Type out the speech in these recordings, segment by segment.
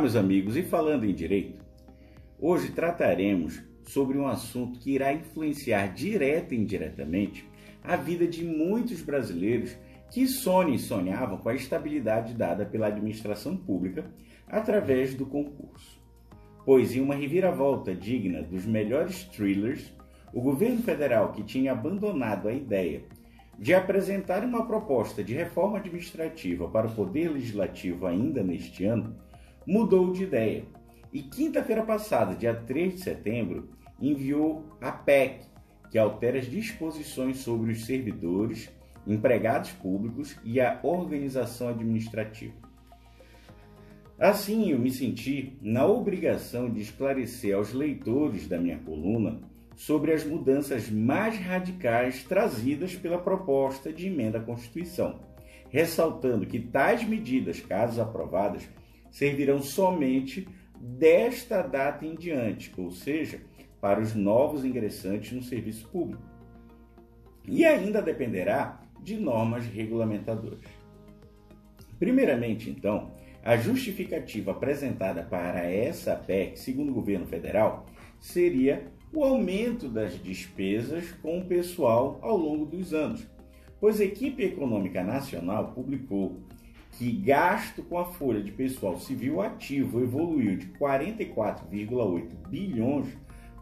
meus amigos, e falando em direito, hoje trataremos sobre um assunto que irá influenciar direta e indiretamente a vida de muitos brasileiros que sonham e sonhavam com a estabilidade dada pela administração pública através do concurso. Pois, em uma reviravolta digna dos melhores thrillers, o governo federal, que tinha abandonado a ideia de apresentar uma proposta de reforma administrativa para o Poder Legislativo ainda neste ano, mudou de ideia e quinta-feira passada, dia 3 de setembro, enviou a PEC, que altera as disposições sobre os servidores, empregados públicos e a organização administrativa. Assim, eu me senti na obrigação de esclarecer aos leitores da minha coluna sobre as mudanças mais radicais trazidas pela proposta de emenda à Constituição, ressaltando que tais medidas, caso aprovadas, servirão somente desta data em diante, ou seja, para os novos ingressantes no serviço público. E ainda dependerá de normas regulamentadoras. Primeiramente, então, a justificativa apresentada para essa PEC, segundo o governo federal, seria o aumento das despesas com o pessoal ao longo dos anos, pois a equipe econômica nacional publicou que gasto com a folha de pessoal civil ativo evoluiu de 44,8 bilhões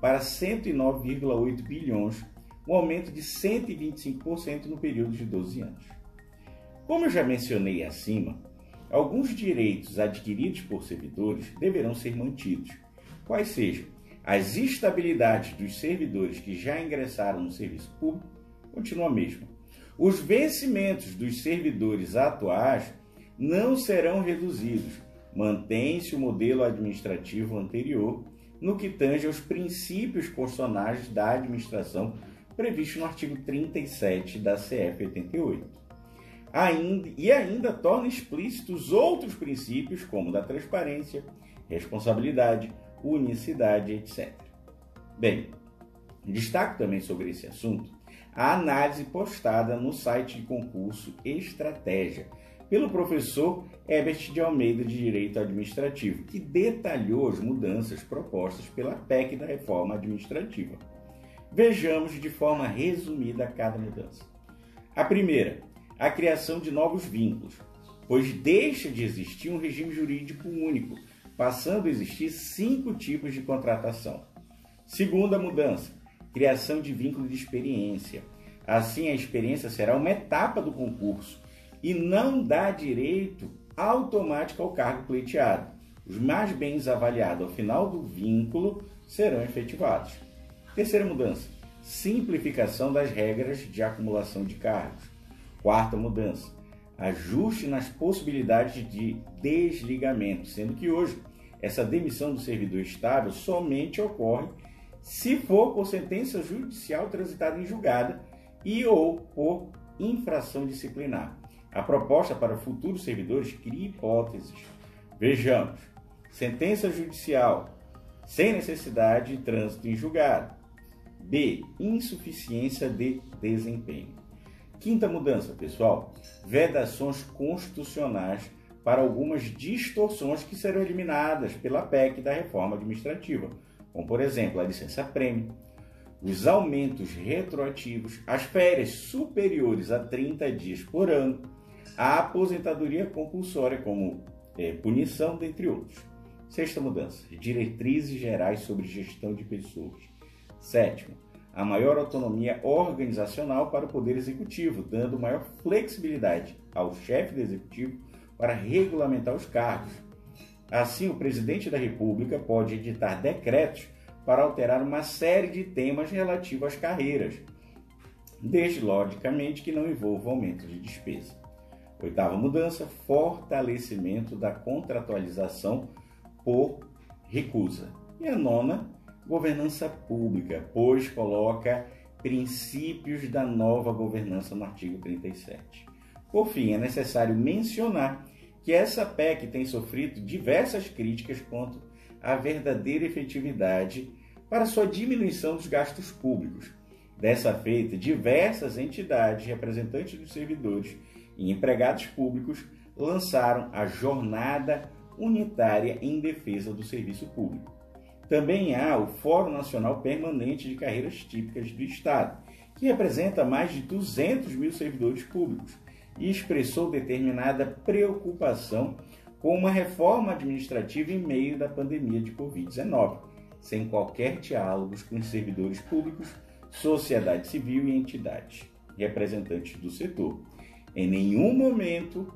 para 109,8 bilhões, um aumento de 125% no período de 12 anos. Como eu já mencionei acima, alguns direitos adquiridos por servidores deverão ser mantidos, quais sejam as estabilidades dos servidores que já ingressaram no serviço público continuam a mesma. Os vencimentos dos servidores atuais não serão reduzidos. Mantém-se o modelo administrativo anterior no que tange aos princípios constitucionais da administração previsto no artigo 37 da CF 88. Ainda, e ainda torna explícitos outros princípios, como da transparência, responsabilidade, unicidade, etc. Bem, destaco também sobre esse assunto a análise postada no site de concurso Estratégia, pelo professor Herbert de Almeida de Direito Administrativo, que detalhou as mudanças propostas pela PEC da reforma administrativa. Vejamos de forma resumida cada mudança. A primeira, a criação de novos vínculos, pois deixa de existir um regime jurídico único, passando a existir cinco tipos de contratação. Segunda mudança, criação de vínculo de experiência. Assim, a experiência será uma etapa do concurso e não dá direito automático ao cargo pleiteado. Os mais bens avaliados ao final do vínculo serão efetivados. Terceira mudança: simplificação das regras de acumulação de cargos. Quarta mudança: ajuste nas possibilidades de desligamento, sendo que hoje essa demissão do servidor estável somente ocorre se for por sentença judicial transitada em julgada e ou por infração disciplinar. A proposta para futuros servidores cria hipóteses. Vejamos: sentença judicial sem necessidade de trânsito em julgado. B. Insuficiência de desempenho. Quinta mudança, pessoal: vedações constitucionais para algumas distorções que serão eliminadas pela PEC da reforma administrativa, como por exemplo a licença prêmio, os aumentos retroativos, as férias superiores a 30 dias por ano, a aposentadoria compulsória como é, punição, dentre outros. Sexta mudança, diretrizes gerais sobre gestão de pessoas. Sétimo, a maior autonomia organizacional para o Poder Executivo, dando maior flexibilidade ao chefe do Executivo para regulamentar os cargos. Assim, o presidente da República pode editar decretos para alterar uma série de temas relativos às carreiras, desde, logicamente, que não envolva aumento de despesa. Oitava mudança, fortalecimento da contratualização por recusa. E a nona, governança pública, pois coloca princípios da nova governança no artigo 37. Por fim, é necessário mencionar que essa PEC tem sofrido diversas críticas quanto à verdadeira efetividade para sua diminuição dos gastos públicos. Dessa feita, diversas entidades representantes dos servidores e empregados públicos lançaram a Jornada unitária em defesa do serviço público. Também há o Fórum Nacional Permanente de Carreiras Típicas do Estado, que representa mais de 200 mil servidores públicos e expressou determinada preocupação com uma reforma administrativa em meio da pandemia de Covid-19, sem qualquer diálogo com os servidores públicos, sociedade civil e entidades, representantes do setor. Em nenhum momento,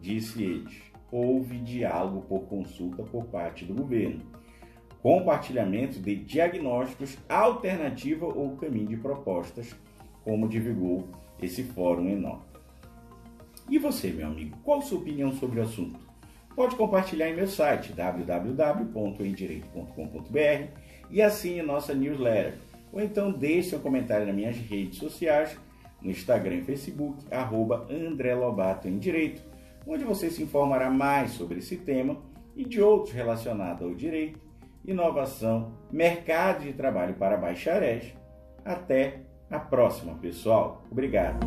disse eles, houve diálogo por consulta por parte do governo, compartilhamento de diagnósticos, alternativa ou caminho de propostas, como divulgou esse fórum em nota. E você, meu amigo, qual a sua opinião sobre o assunto? Pode compartilhar em meu site www.endireito.com.br e assine nossa newsletter. Ou então deixe seu comentário nas minhas redes sociais, no Instagram e Facebook, arroba André Lobato em Direito, onde você se informará mais sobre esse tema e de outros relacionados ao direito, inovação, mercado de trabalho para bacharéis. Até a próxima, pessoal. Obrigado.